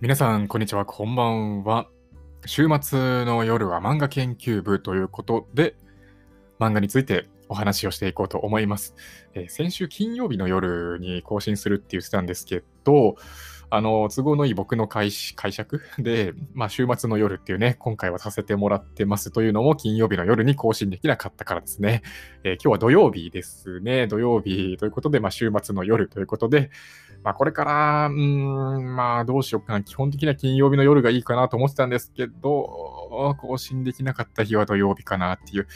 皆さん、こんにちは、こんばんは。週末の夜は漫画研究部ということで、漫画についてお話をしていこうと思います。えー、先週金曜日の夜に更新するって言ってたんですけど、あの、都合のいい僕の解釈で、まあ、週末の夜っていうね、今回はさせてもらってますというのも金曜日の夜に更新できなかったからですね。えー、今日は土曜日ですね。土曜日ということで、まあ、週末の夜ということで、まあ、これから、うん、まあ、どうしようかな。基本的には金曜日の夜がいいかなと思ってたんですけど、更新できなかった日は土曜日かなっていう。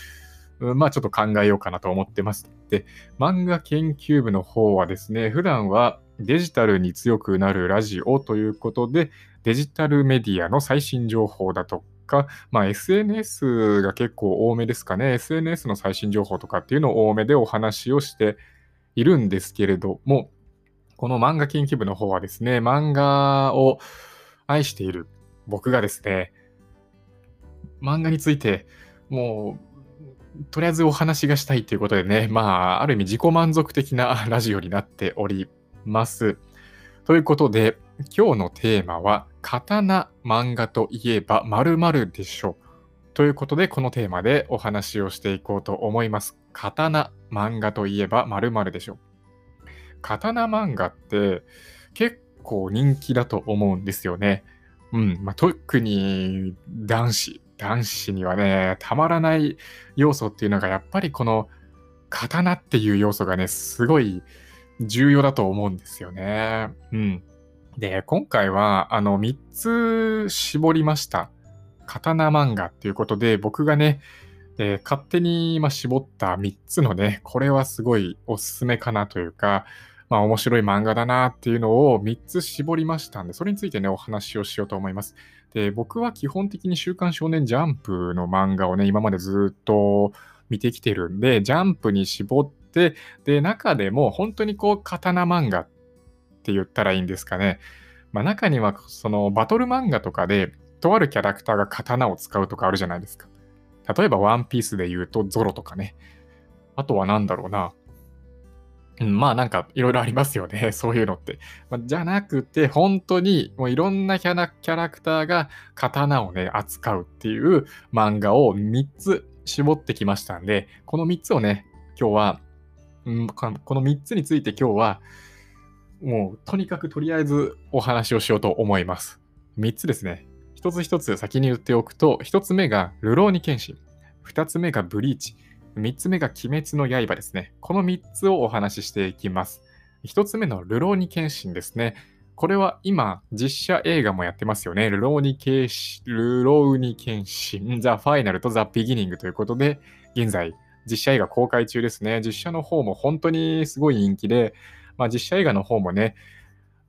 まあちょっと考えようかなと思ってます。で、漫画研究部の方はですね、普段はデジタルに強くなるラジオということで、デジタルメディアの最新情報だとか、まあ、SNS が結構多めですかね。SNS の最新情報とかっていうのを多めでお話をしているんですけれども、この漫画研究部の方はですね、漫画を愛している僕がですね、漫画についてもうとりあえずお話がしたいということでね、まあ、ある意味自己満足的なラジオになっております。ということで、今日のテーマは、刀漫画といえば〇〇でしょ。ということで、このテーマでお話をしていこうと思います。刀漫画といえば〇〇でしょ。刀漫画って結構人気だと思うんですよね。うん、まあ、特に男子、男子にはね、たまらない要素っていうのが、やっぱりこの刀っていう要素がね、すごい重要だと思うんですよね。うん。で、今回は、あの、3つ絞りました。刀漫画っていうことで、僕がね、えー、勝手に今絞った3つのね、これはすごいおすすめかなというか、まあ面白い漫画だなっていうのを3つ絞りましたんで、それについてね、お話をしようと思います。で、僕は基本的に週刊少年ジャンプの漫画をね、今までずっと見てきてるんで、ジャンプに絞って、で、中でも本当にこう、刀漫画って言ったらいいんですかね。まあ中には、そのバトル漫画とかで、とあるキャラクターが刀を使うとかあるじゃないですか。例えば、ワンピースで言うと、ゾロとかね。あとは何だろうな。うん、まあなんかいろいろありますよね。そういうのって。まあ、じゃなくて、本当にもういろんなキャラキャラクターが刀をね、扱うっていう漫画を3つ絞ってきましたんで、この3つをね、今日は、うん、この3つについて今日は、もうとにかくとりあえずお話をしようと思います。3つですね。1つ1つ先に言っておくと、1つ目がルローニケンシン。2つ目がブリーチ。3つ目が鬼滅の刃ですね。この3つをお話ししていきます。1つ目のルローニケンシンですね。これは今、実写映画もやってますよね。ルローニケシルローニケンシン、ザ・ファイナルとザ・ビギニングということで、現在、実写映画公開中ですね。実写の方も本当にすごい人気で、まあ、実写映画の方もね、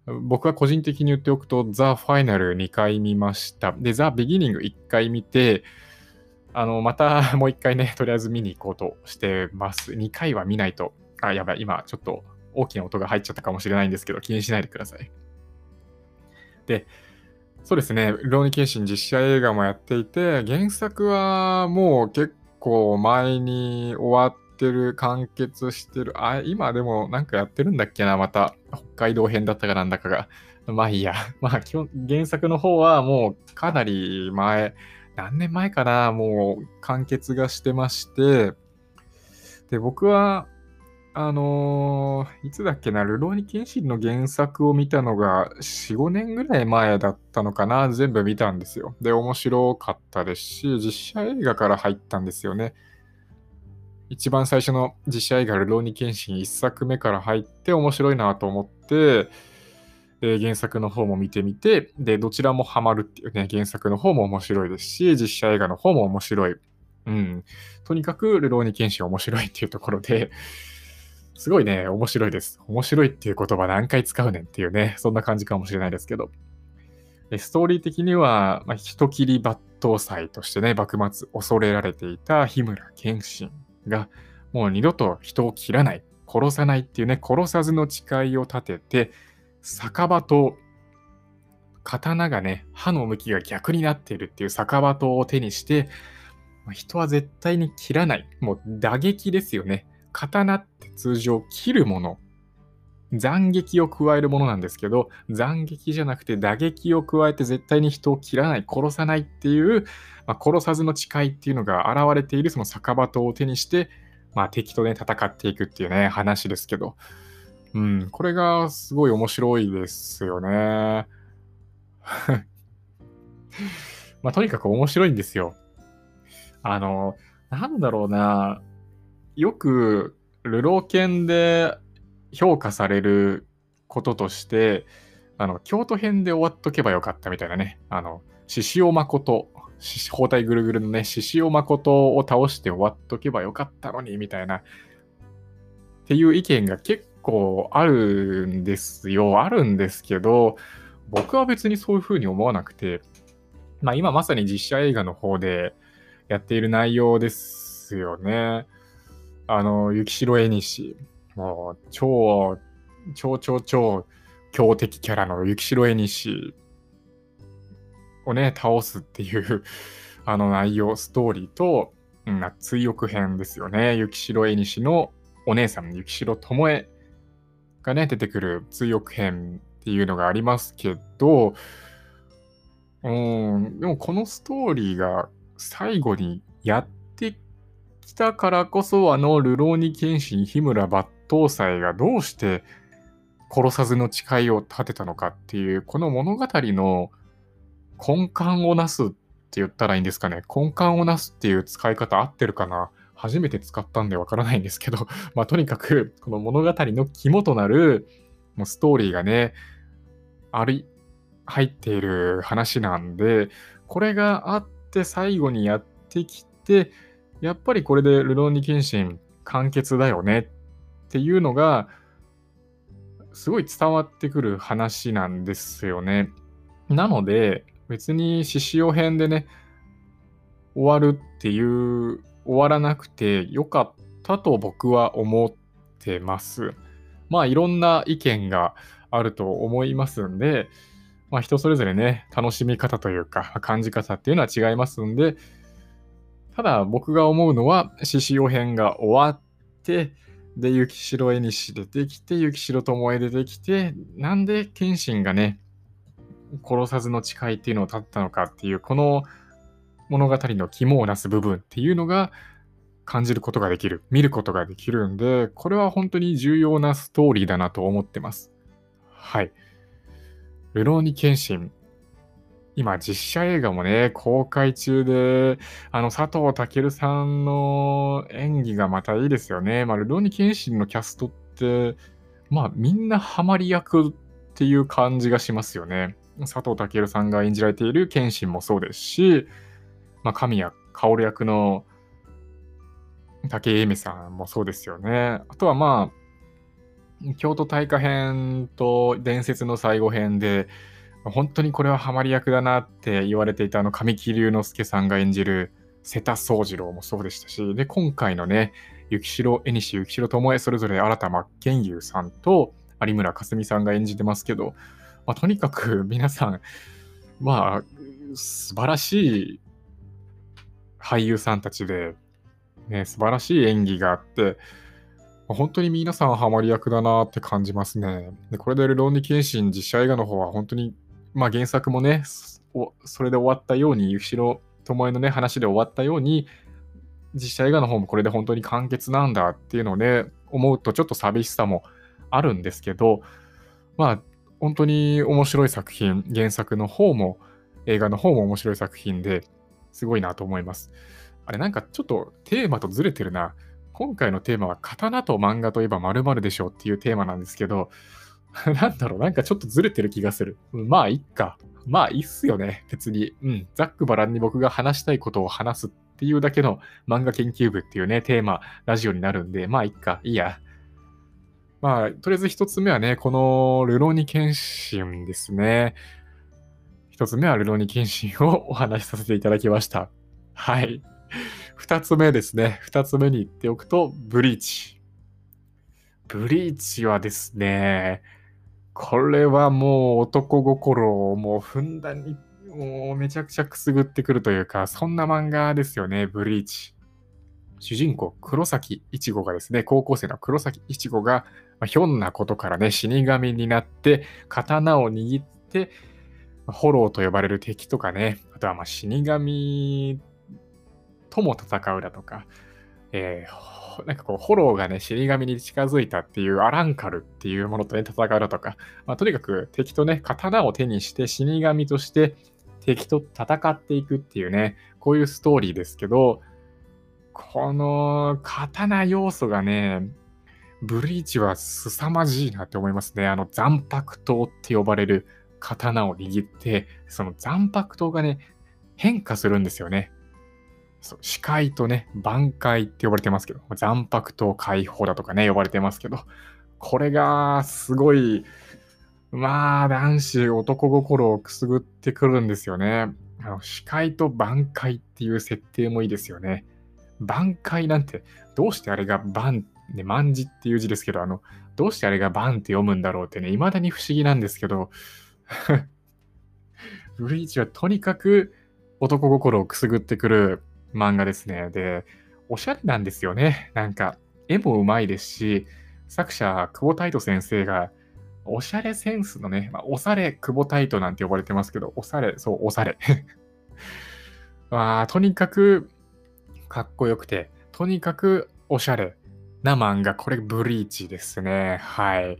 僕は個人的に言っておくと、ザ・ファイナル2回見ました。で、ザ・ビギニング1回見て、あの、またもう一回ね、とりあえず見に行こうとしてます。2回は見ないと、あ、やばい、今ちょっと大きな音が入っちゃったかもしれないんですけど、気にしないでください。で、そうですね、ローニケンシン実写映画もやっていて、原作はもう結構前に終わってる、完結してる。あ、今でもなんかやってるんだっけな、また。北海道編だったかなんだかが。まあいいや。まあ基本、原作の方はもうかなり前、何年前かな、もう完結がしてまして、で、僕は、あのー、いつだっけな、ルローニケンシンの原作を見たのが4、5年ぐらい前だったのかな、全部見たんですよ。で、面白かったですし、実写映画から入ったんですよね。一番最初の実写映画、ルローニケンシン1作目から入って面白いなと思って、え原作の方も見てみて、で、どちらもハマるっていうね、原作の方も面白いですし、実写映画の方も面白い。うん。とにかく、ルローニケンシン面白いっていうところで、すごいね、面白いです。面白いっていう言葉何回使うねんっていうね、そんな感じかもしれないですけど。ストーリー的には、まあ、人切り抜刀斎としてね、幕末恐れられていた日村謙信が、もう二度と人を切らない、殺さないっていうね、殺さずの誓いを立てて、酒場と刀がね、刃の向きが逆になっているっていう酒場刀を手にして、人は絶対に切らない。もう打撃ですよね。刀って通常切るもの斬撃を加えるものなんですけど、斬撃じゃなくて打撃を加えて絶対に人を切らない、殺さないっていう、まあ、殺さずの誓いっていうのが現れているその酒場刀を手にして、まあ、敵とね、戦っていくっていうね、話ですけど、うん、これがすごい面白いですよね。まあ、とにかく面白いんですよ。あの、なんだろうな、よく、ルロー犬で評価されることとして、あの、京都編で終わっとけばよかったみたいなね、あの、獅子王誠、包帯ぐるぐるのね、獅子王誠を倒して終わっとけばよかったのに、みたいな、っていう意見が結構あるんですよ。あるんですけど、僕は別にそういうふうに思わなくて、まあ今まさに実写映画の方でやっている内容ですよね。あの、雪城絵西。もう超、超超超強敵キャラの雪城絵西をね、倒すっていう あの内容、ストーリーと、うん、追憶編ですよね。雪城絵西のお姉さん、雪城智恵がね、出てくる追憶編っていうのがありますけど、うん、でもこのストーリーが最後にやってきたからこそ、あの、ルローニケンシン、日村抜刀斎がどうして殺さずの誓いを立てたのかっていう、この物語の根幹をなすって言ったらいいんですかね。根幹をなすっていう使い方合ってるかな初めて使ったんでわからないんですけど、まあとにかく、この物語の肝となるもうストーリーがね、あり、入っている話なんで、これがあって最後にやってきて、やっぱりこれでルローニケンシン完結だよねっていうのが、すごい伝わってくる話なんですよね。なので、別に獅子王編でね、終わるっていう、終わらなくてよかったと僕は思ってます。まあいろんな意見があると思いますんで、まあ、人それぞれね、楽しみ方というか、感じ方っていうのは違いますんで、ただ僕が思うのは、獅子王編が終わって、で、雪城絵西出てきて、雪城智恵出てきて、なんで謙信がね、殺さずの誓いっていうのを立ったのかっていう、この物語の肝をなす部分っていうのが感じることができる、見ることができるんで、これは本当に重要なストーリーだなと思ってます。はい。ルローニケンシン。今、実写映画もね、公開中で、あの、佐藤健さんの演技がまたいいですよね。まあ、ルローニケンシンのキャストって、まあ、みんなハマり役っていう感じがしますよね。佐藤健さんが演じられているケンシンもそうですし、まあ、神谷薫役の武井絵美さんもそうですよね。あとはまあ、京都大火編と伝説の最後編で、本当にこれはハマり役だなって言われていたあの神木隆之介さんが演じる瀬田宗次郎もそうでしたし、で、今回のね、雪城絵西、雪城智恵、それぞれ新田真剣佑さんと有村架純さんが演じてますけど、まあ、とにかく皆さん、まあ、素晴らしい俳優さんたちで、ね、素晴らしい演技があって、本当に皆さんハマり役だなって感じますね。でこれでルローニケンシン実写映画の方は本当に、まあ原作もね、それで終わったように、後ろ巴のね、話で終わったように、実写映画の方もこれで本当に完結なんだっていうのをね、思うとちょっと寂しさもあるんですけど、まあ本当に面白い作品、原作の方も映画の方も面白い作品ですごいなと思います。あれなんかちょっとテーマとずれてるな。今回のテーマは刀と漫画といえば〇〇でしょうっていうテーマなんですけど、なんだろう、なんかちょっとずれてる気がする。まあ、いっか。まあ、いいっすよね、別に。うん。ざっくばらんに僕が話したいことを話すっていうだけの漫画研究部っていうね、テーマ、ラジオになるんで、まあ、いっか。いいや。まあ、とりあえず一つ目はね、このルローニケンシンですね。一つ目はルローニケンシンをお話しさせていただきました。はい。二つ目ですね。二つ目に言っておくと、ブリーチ。ブリーチはですね、これはもう男心をもうふんだんに、もうめちゃくちゃくすぐってくるというか、そんな漫画ですよね、ブリーチ。主人公、黒崎一護がですね、高校生の黒崎一護が、まあ、ひょんなことからね、死神になって、刀を握って、ホローと呼ばれる敵とかね、あとはまあ死神とも戦うだとか、えー、なんかこう、ホローがね、死神に近づいたっていうアランカルっていうものとね、戦うだとか、まあ、とにかく敵とね、刀を手にして死神として敵と戦っていくっていうね、こういうストーリーですけど、この刀要素がね、ブリーチは凄まじいなって思いますね。あの残白刀って呼ばれる刀を握って、その残白刀がね、変化するんですよね。そう視界とね、挽回って呼ばれてますけど、残白刀解放だとかね、呼ばれてますけど、これがすごい、まあ、男子、男心をくすぐってくるんですよね。あの視界と挽回っていう設定もいいですよね。挽回なんて、どうしてあれが万、ね、万字っていう字ですけど、あの、どうしてあれが万って読むんだろうってね、未だに不思議なんですけど、ブリーチはとにかく男心をくすぐってくる漫画ですね。で、おしゃれなんですよね。なんか、絵もうまいですし、作者、久保太斗先生が、おしゃれセンスのね、まあ、おされ久保太斗なんて呼ばれてますけど、おされ、そう、おされ。まあ、とにかくかっこよくて、とにかくおしゃれな漫画。これ、ブリーチですね。はい。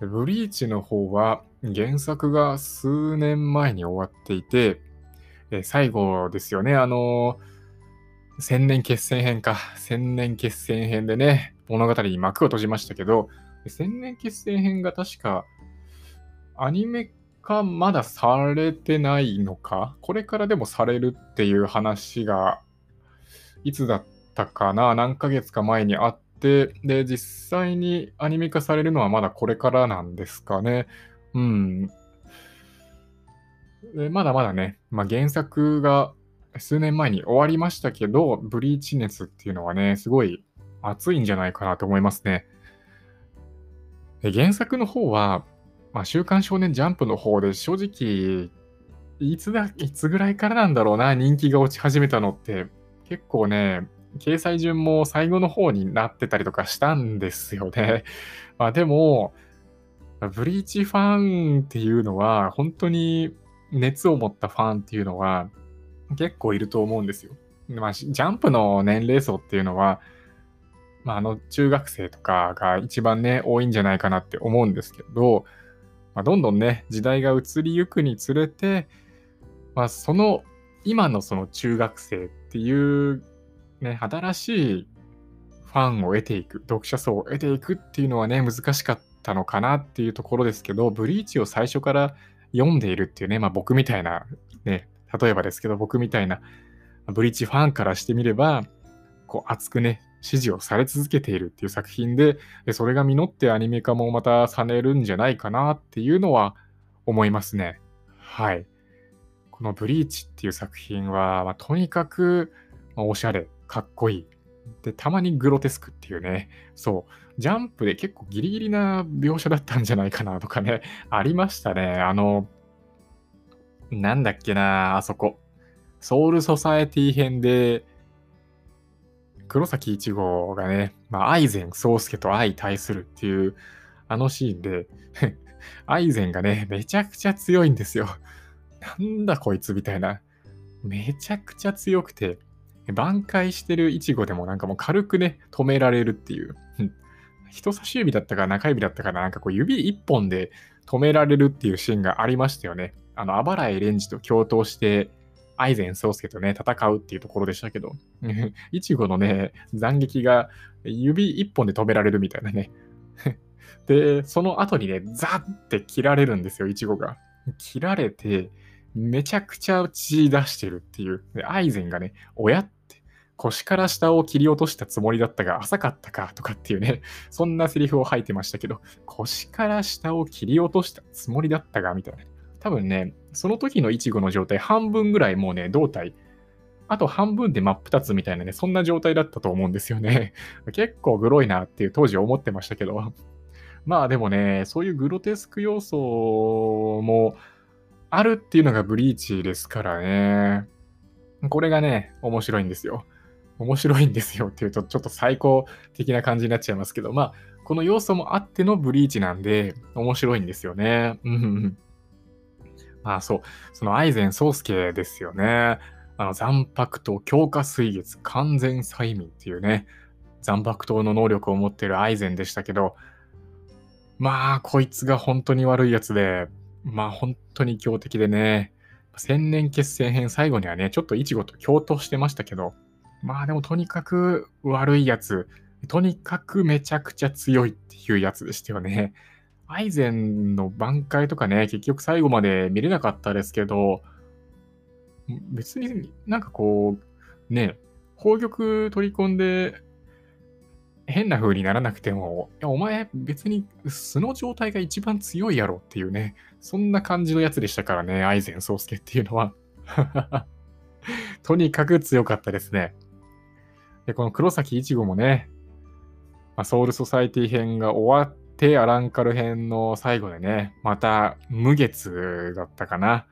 ブリーチの方は、原作が数年前に終わっていて、え最後ですよね。あの千年決戦編か。千年決戦編でね、物語に幕を閉じましたけど、千年決戦編が確か、アニメ化まだされてないのか？これからでもされるっていう話がいつだったかな、何ヶ月か前にあって、で、実際にアニメ化されるのはまだこれからなんですかね。うん。でまだまだね、まあ、原作が数年前に終わりましたけど、ブリーチ熱っていうのはね、すごい熱いんじゃないかなと思いますね。で原作の方は、まあ、週刊少年ジャンプの方で正直、いつだ、いつぐらいからなんだろうな、人気が落ち始めたのって、結構ね、掲載順も最後の方になってたりとかしたんですよね。まあでも、ブリーチファンっていうのは、本当に熱を持ったファンっていうのは結構いると思うんですよ。まあ、ジャンプの年齢層っていうのは、まあ、あの中学生とかが一番ね、多いんじゃないかなって思うんですけど、まあ、どんどんね、時代が移りゆくにつれて、まあ、その今のその中学生っていうね、新しいファンを得ていく、読者層を得ていくっていうのはね、難しかったたのかなっていうところですけど、ブリーチを最初から読んでいるっていうね、まあ僕みたいな、ね、例えばですけど、僕みたいなブリーチファンからしてみれば、こう熱くね、支持をされ続けているっていう作品で、それが実ってアニメ化もまたされるんじゃないかなっていうのは思いますね。はい。このブリーチっていう作品は、まあ、とにかく、ま、おしゃれ、かっこいい。で、たまにグロテスクっていうね、そう、ジャンプで結構ギリギリな描写だったんじゃないかなとかね、ありましたね。あの、なんだっけな、あそこ。ソウルソサエティ編で、黒崎一護がね、まあ、アイゼン宗介と相対するっていう、あのシーンで アイゼンがね、めちゃくちゃ強いんですよ。なんだこいつみたいな。めちゃくちゃ強くて、挽回してるイチゴでもなんかもう軽くね、止められるっていう。人差し指だったか中指だったかな、なんかこう指一本で止められるっていうシーンがありましたよね。あの、あばらいレンジと共闘して、アイゼン宗介とね、戦うっていうところでしたけど、イチゴのね、斬撃が指一本で止められるみたいなね。で、その後にね、ザッって切られるんですよ、イチゴが。切られて、めちゃくちゃ血出してるっていう。で、アイゼンがね、親っ腰から下を切り落としたつもりだったが浅かったかとかっていうね、そんなセリフを吐いてましたけど、腰から下を切り落としたつもりだったがみたいな。多分ね、その時のイチゴの状態、半分ぐらいもうね、胴体、あと半分で真っ二つみたいなね、そんな状態だったと思うんですよね。結構グロいなっていう当時思ってましたけど。まあでもね、そういうグロテスク要素もあるっていうのがブリーチですからね。これがね、面白いんですよ。面白いんですよっていうと、ちょっと最高的な感じになっちゃいますけど、まあ、この要素もあってのブリーチなんで、面白いんですよね。うん。まあそう、そのアイゼン宗介ですよね。あの、残白と強化水月完全催眠っていうね、残白糖の能力を持ってるアイゼンでしたけど、まあ、こいつが本当に悪いやつで、まあ本当に強敵でね、千年決戦編最後にはね、ちょっとイチゴと共闘してましたけど、まあでもとにかく悪いやつ、とにかくめちゃくちゃ強いっていうやつでしたよね。アイゼンの挽回とかね、結局最後まで見れなかったですけど、別になんかこう、ね、宝玉取り込んで変な風にならなくても、いや、お前別に素の状態が一番強いやろっていうね、そんな感じのやつでしたからね、アイゼン宗介っていうのは。とにかく強かったですね。で、この黒崎一護もね、まあ、ソウルソサイティ編が終わって、アランカル編の最後でね、また無月だったかな。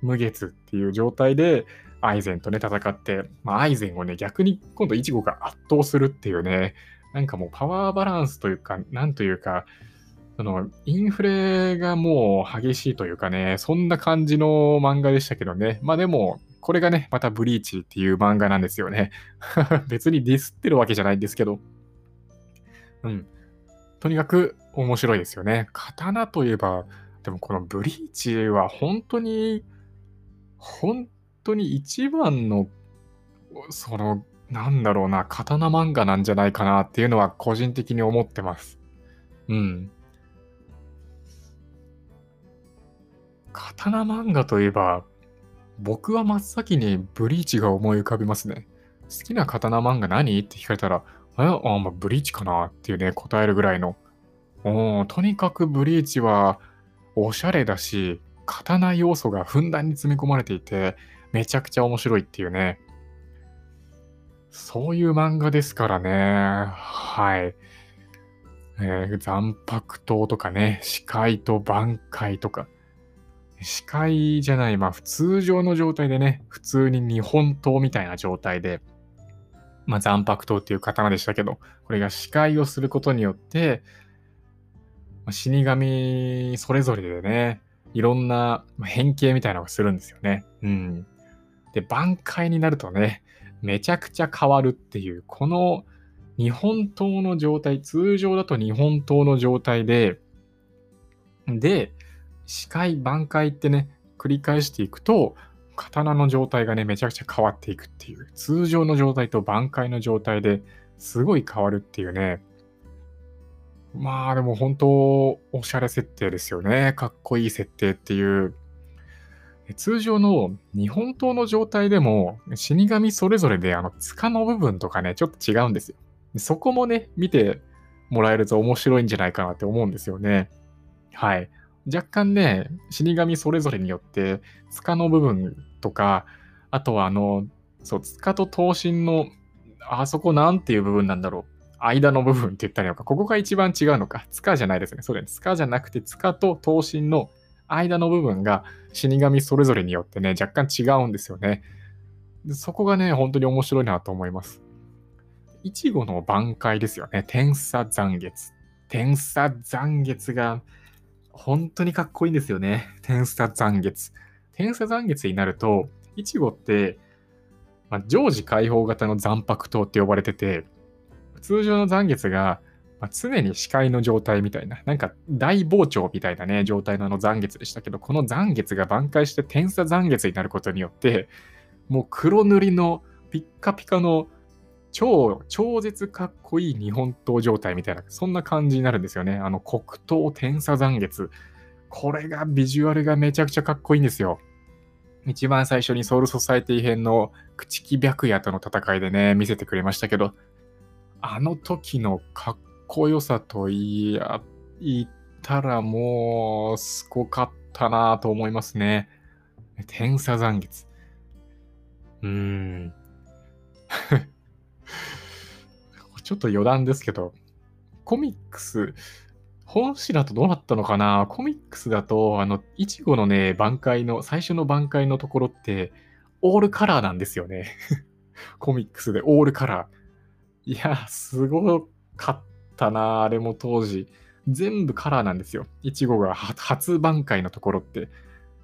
無月っていう状態で、アイゼンとね、戦って、まあ、アイゼンをね、逆に今度イチゴが圧倒するっていうね、なんかもうパワーバランスというか、なんというか、そのインフレがもう激しいというかね、そんな感じの漫画でしたけどね。まあでも、これがね、またブリーチっていう漫画なんですよね。別にディスってるわけじゃないんですけど。うん。とにかく面白いですよね。刀といえば、でもこのブリーチは本当に、本当に一番の、その、なんだろうな、刀漫画なんじゃないかなっていうのは個人的に思ってます。うん。刀漫画といえば、僕は真っ先にブリーチが思い浮かびますね。好きな刀漫画何？って聞かれたら、えあ、まあ、ブリーチかな？っていうね、答えるぐらいの。おとにかくブリーチはおしゃれだし、刀要素がふんだんに詰め込まれていて、めちゃくちゃ面白いっていうね。そういう漫画ですからね。はい。えー、残白刀とかね、視界と挽回とか。視界じゃない、まあ、通常の状態でね、普通に日本刀みたいな状態で、まあ、残白刀っていう刀でしたけど、これが視界をすることによって、死神それぞれでね、いろんな変形みたいなのがするんですよね。うん。で、挽回になるとね、めちゃくちゃ変わるっていう、この日本刀の状態、通常だと日本刀の状態で、で、視界、挽回ってね、繰り返していくと、刀の状態がね、めちゃくちゃ変わっていくっていう、通常の状態と挽回の状態ですごい変わるっていうね、まあでも本当、おしゃれ設定ですよね。かっこいい設定っていう。通常の日本刀の状態でも死神それぞれであの塚の部分とかね、ちょっと違うんですよ。そこもね、見てもらえると面白いんじゃないかなって思うんですよね。はい。若干ね、死神それぞれによって塚の部分とか、あとはあの、そう、塚と刀身のあそこなんていう部分なんだろう。間の部分って言ったらいいのか。ここが一番違うのか。塚じゃないですね。そうです。塚じゃなくて、塚と刀身の間の部分が死神それぞれによってね、若干違うんですよね。そこがね、本当に面白いなと思います。いちごの挽回ですよね。天差残月。天差残月が本当にかっこいいんですよね。天差残月。天差残月になると、いちごって、まあ、常時解放型の残白糖って呼ばれてて、通常の残月がまあ、常に視界の状態みたいな、なんか大膨張みたいなね、状態のあの残月でしたけど、この残月が挽回して天差残月になることによって、もう黒塗りのピッカピカの超、超絶かっこいい日本刀状態みたいな、そんな感じになるんですよね。あの黒刀天差残月。これがビジュアルがめちゃくちゃかっこいいんですよ。一番最初にソウルソサイティ編の朽木白夜との戦いでね、見せてくれましたけど、あの時のかっこよさといや、言ったらもう、すごかったなと思いますね。天差残月。うーん。ちょっと余談ですけど、コミックス、本誌だとどうなったのかな？コミックスだと、あの、いちごのね、挽回の、最初の挽回のところって、オールカラーなんですよね。コミックスでオールカラー。いや、すごかったな、あれも当時。全部カラーなんですよ。いちごが初挽回のところって。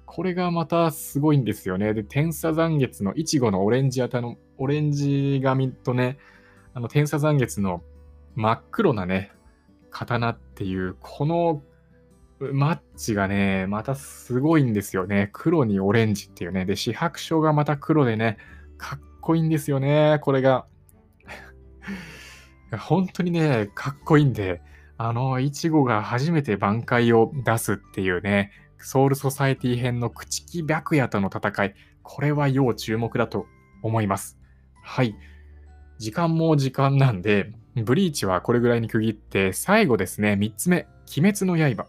これがまたすごいんですよね。で、天差残月のいちごのオレンジ型の、オレンジ髪とね、あの天差残月の真っ黒なね、刀っていう、このマッチがね、またすごいんですよね。黒にオレンジっていうね。で、四白書がまた黒でね、かっこいいんですよね、これが。本当にね、かっこいいんで、あの、いちごが初めて挽回を出すっていうね、ソウルソサエティ編の朽木白夜との戦い、これは要注目だと思います。はい。時間も時間なんで、ブリーチはこれぐらいに区切って、最後ですね、3つ目、鬼滅の刃。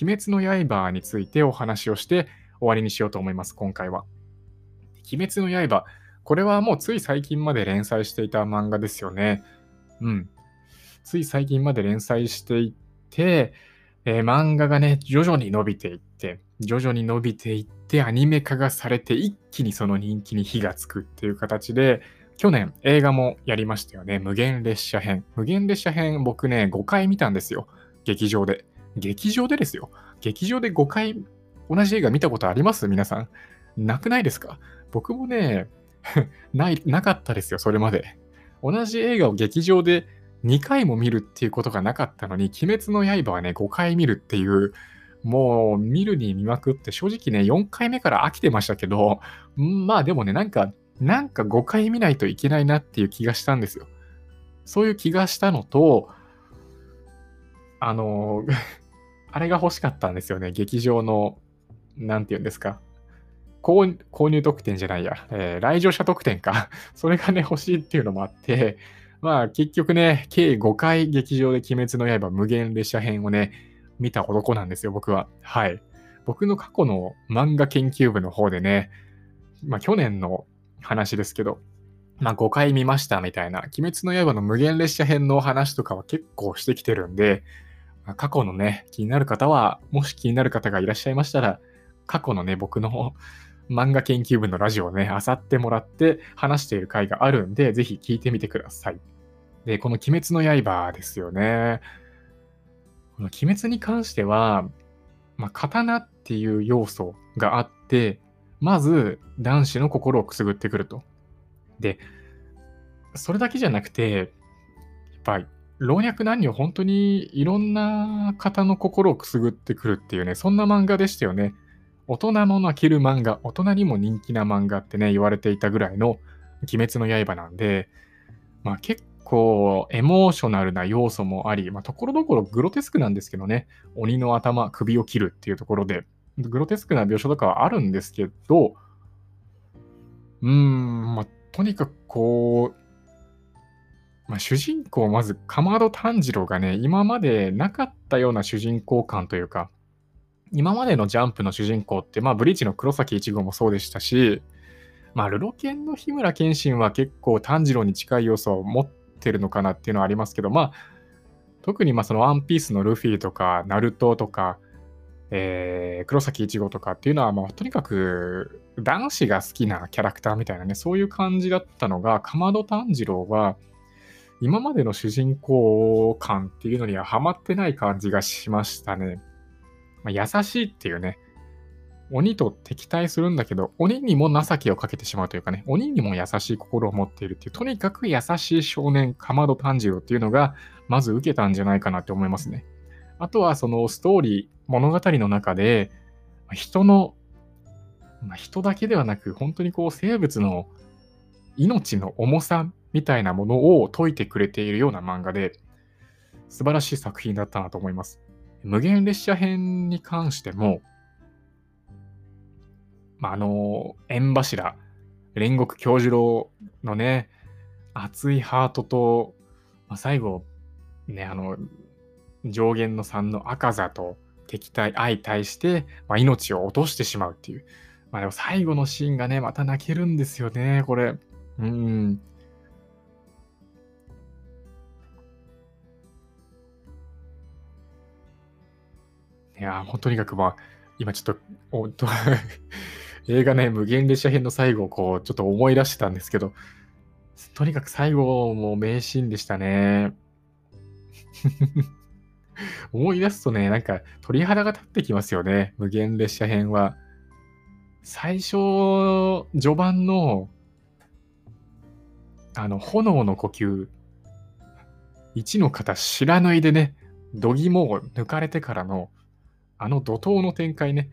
鬼滅の刃についてお話をして終わりにしようと思います、今回は。鬼滅の刃、これはもうつい最近まで連載していた漫画ですよね。うん。つい最近まで連載していて、えー、漫画がね、徐々に伸びていって、徐々に伸びていって、アニメ化がされて、一気にその人気に火がつくっていう形で、去年映画もやりましたよね。無限列車編。無限列車編、僕ね、5回見たんですよ。劇場で。劇場でですよ。劇場で5回同じ映画見たことあります？皆さん。なくないですか？僕もね、ない、なかったですよ、それまで。同じ映画を劇場で2回も見るっていうことがなかったのに、鬼滅の刃はね、5回見るっていう、もう見るに見まくって、正直ね、4回目から飽きてましたけど、まあでもね、なんか、なんか5回見ないといけないなっていう気がしたんですよ。そういう気がしたのと、あの、あれが欲しかったんですよね。劇場の、なんて言うんですか。購入特典じゃないや、えー、来場者特典か。それがね、欲しいっていうのもあって、まあ結局ね、計5回劇場で鬼滅の刃無限列車編をね、見た男なんですよ、僕は。はい。僕の過去の漫画研究部の方でね、まあ去年の話ですけど、まあ5回見ましたみたいな、鬼滅の刃の無限列車編の話とかは結構してきてるんで、まあ、過去のね、気になる方は、もし気になる方がいらっしゃいましたら、過去のね、僕の漫画研究部のラジオをね、漁ってもらって話している回があるんで、ぜひ聞いてみてください。で、この鬼滅の刃ですよね。この鬼滅に関しては、まあ、刀っていう要素があって、まず男子の心をくすぐってくると。で、それだけじゃなくて、やっぱり老若男女本当にいろんな方の心をくすぐってくるっていうね、そんな漫画でしたよね。大人も泣ける漫画、大人にも人気な漫画ってね、言われていたぐらいの鬼滅の刃なんで、まあ結構エモーショナルな要素もあり、まあところどころグロテスクなんですけどね、鬼の頭、首を切るっていうところで、グロテスクな描写とかはあるんですけど、うーん、まあとにかくこう、まあ、主人公、まず、かまど炭治郎がね、今までなかったような主人公感というか、今までのジャンプの主人公って、まあ、ブリーチの黒崎一護もそうでしたし、まあ、ルロケンの日村謙信は結構炭治郎に近い要素を持ってるのかなっていうのはありますけど、まあ、特にまあそのワンピースのルフィとか、ナルトとか、えー、黒崎一護とかっていうのは、まあ、とにかく男子が好きなキャラクターみたいなね、そういう感じだったのが、かまど炭治郎は、今までの主人公感っていうのにはハマってない感じがしましたね。まあ、優しいっていうね、鬼と敵対するんだけど、鬼にも情けをかけてしまうというかね、鬼にも優しい心を持っているっていう、とにかく優しい少年、かまど炭治郎っていうのが、まず受けたんじゃないかなって思いますね。あとはそのストーリー、物語の中で、人の、まあ、人だけではなく、本当にこう生物の命の重さみたいなものを解いてくれているような漫画で、素晴らしい作品だったなと思います。無限列車編に関しても、まあ、あの、縁柱、煉獄教授郎のね、熱いハートと、まあ、最後、ね、あの、上限の3の赤座と敵対、相対して、まあ、命を落としてしまうっていう。まあでも最後のシーンがね、また泣けるんですよね、これ。うん。いやもうとにかくまあ、今ちょっと、お と映画ね、無限列車編の最後をこう、ちょっと思い出してたんですけど、とにかく最後も名シーンでしたね。思い出すとね、なんか鳥肌が立ってきますよね。無限列車編は。最初、序盤の、あの、炎の呼吸。一の方知らないでね、度肝を抜かれてからの、あの怒涛の展開ね。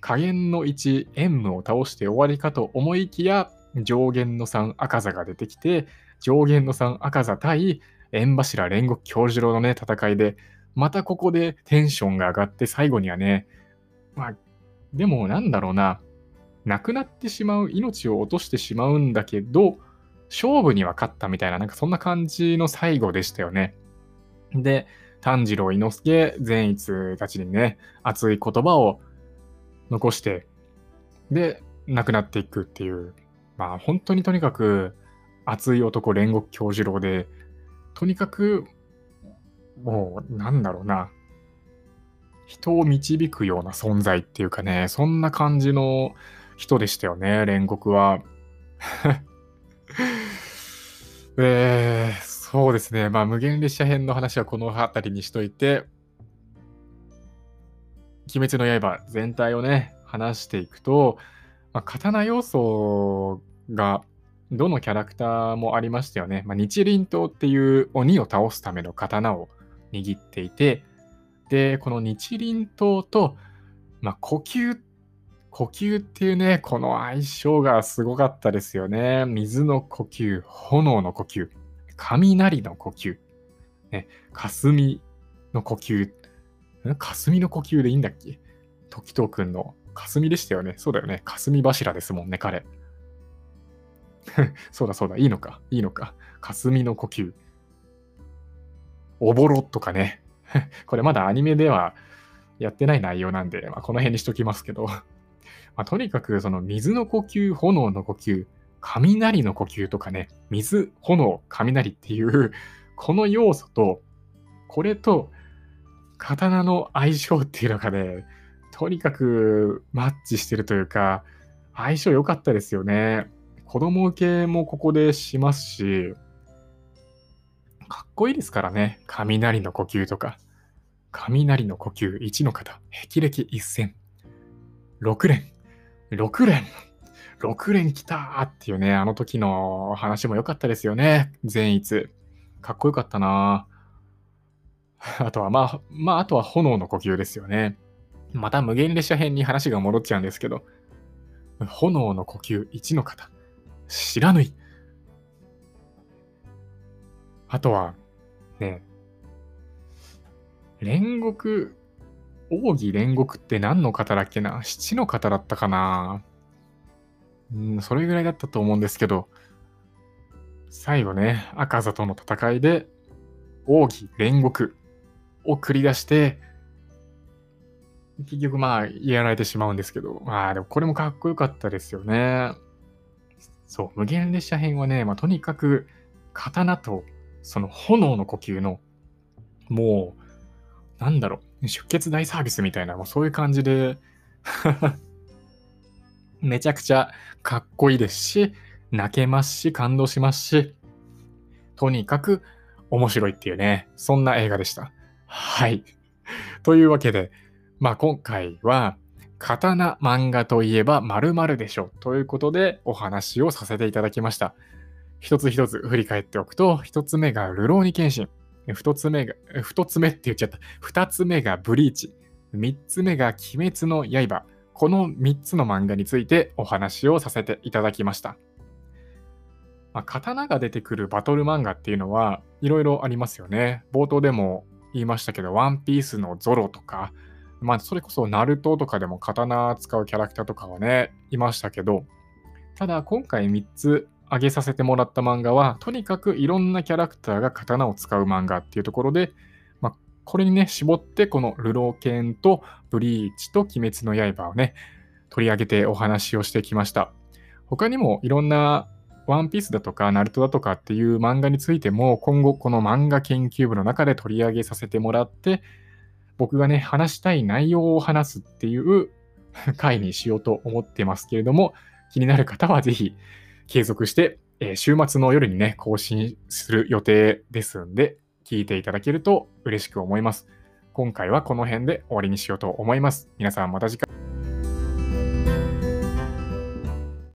加減の1、円夢を倒して終わりかと思いきや、上限の3赤座が出てきて、上限の3赤座対縁柱煉獄教授郎のね、戦いで、またここでテンションが上がって最後にはね、まあ、でもなんだろうな、亡くなってしまう、命を落としてしまうんだけど、勝負には勝ったみたいな、なんかそんな感じの最後でしたよね。で、炭治郎、伊之助、善逸たちにね、熱い言葉を残して、で、亡くなっていくっていう、まあ本当にとにかく熱い男煉獄教授郎で、とにかく、もうなんだろうな、人を導くような存在っていうかね、そんな感じの人でしたよね、煉獄は。えー、そうですね。まあ、無限列車編の話はこの辺りにしといて、鬼滅の刃全体をね、話していくと、まあ、刀要素がどのキャラクターもありましたよね。まあ、日輪刀っていう鬼を倒すための刀を握っていて、で、この日輪刀と、まあ、呼吸、呼吸っていうね、この相性がすごかったですよね。水の呼吸、炎の呼吸、雷の呼吸、ね、霞の呼吸、霞の呼吸でいいんだっけ？時藤くんの霞でしたよね。そうだよね。霞柱ですもんね、彼。そうだそうだ、いいのか、いいのか。霞の呼吸。おぼろとかね。これまだアニメではやってない内容なんで、まあ、この辺にしときますけど。まあ、とにかく、その水の呼吸、炎の呼吸、雷の呼吸とかね、水、炎、雷っていう、この要素と、これと、刀の相性っていうのがね、とにかくマッチしてるというか、相性良かったですよね。子供受けもここでしますし、かっこいいですからね。雷の呼吸とか。雷の呼吸1の方。霹靂一戦。6連。6連。6連来たーっていうね、あの時の話も良かったですよね。善逸。かっこよかったなあとは、まあ、まあ、あとは炎の呼吸ですよね。また無限列車編に話が戻っちゃうんですけど、炎の呼吸1の方、知らぬい。あとは、ね、煉獄、奥義煉獄って何の方だっけな？七の方だったかな？うん、それぐらいだったと思うんですけど、最後ね、赤座との戦いで、奥義煉獄を繰り出して、結局まあやられてしまうんですけど、まあでもこれもかっこよかったですよね。そう、無限列車編はね、まあ、とにかく刀とその炎の呼吸の、もう、なんだろう、出血大サービスみたいな、もうそういう感じで めちゃくちゃかっこいいですし、泣けますし、感動しますし、とにかく面白いっていうね、そんな映画でした。はい。というわけで、まあ今回は、刀漫画といえば〇〇でしょということでお話をさせていただきました。一つ一つ振り返っておくと、一つ目がルローニケンシン。二つ目が、二つ目って言っちゃった。二つ目がブリーチ。三つ目が鬼滅の刃。この三つの漫画についてお話をさせていただきました。まあ、刀が出てくるバトル漫画っていうのはいろいろありますよね。冒頭でも言いましたけど、ワンピースのゾロとか、まあそれこそナルトとかでも刀使うキャラクターとかはね、いましたけど、ただ今回3つ上げさせてもらった漫画は、とにかくいろんなキャラクターが刀を使う漫画っていうところで、まあ、これにね、絞ってこのルローケンとブリーチと鬼滅の刃をね、取り上げてお話をしてきました。他にもいろんなワンピースだとか、ナルトだとかっていう漫画についても、今後この漫画研究部の中で取り上げさせてもらって、僕がね、話したい内容を話すっていう回にしようと思ってますけれども、気になる方はぜひ継続してえー週末の夜にね、更新する予定ですんで、聞いていただけると嬉しく思います。今回はこの辺で終わりにしようと思います。皆さんまた次回。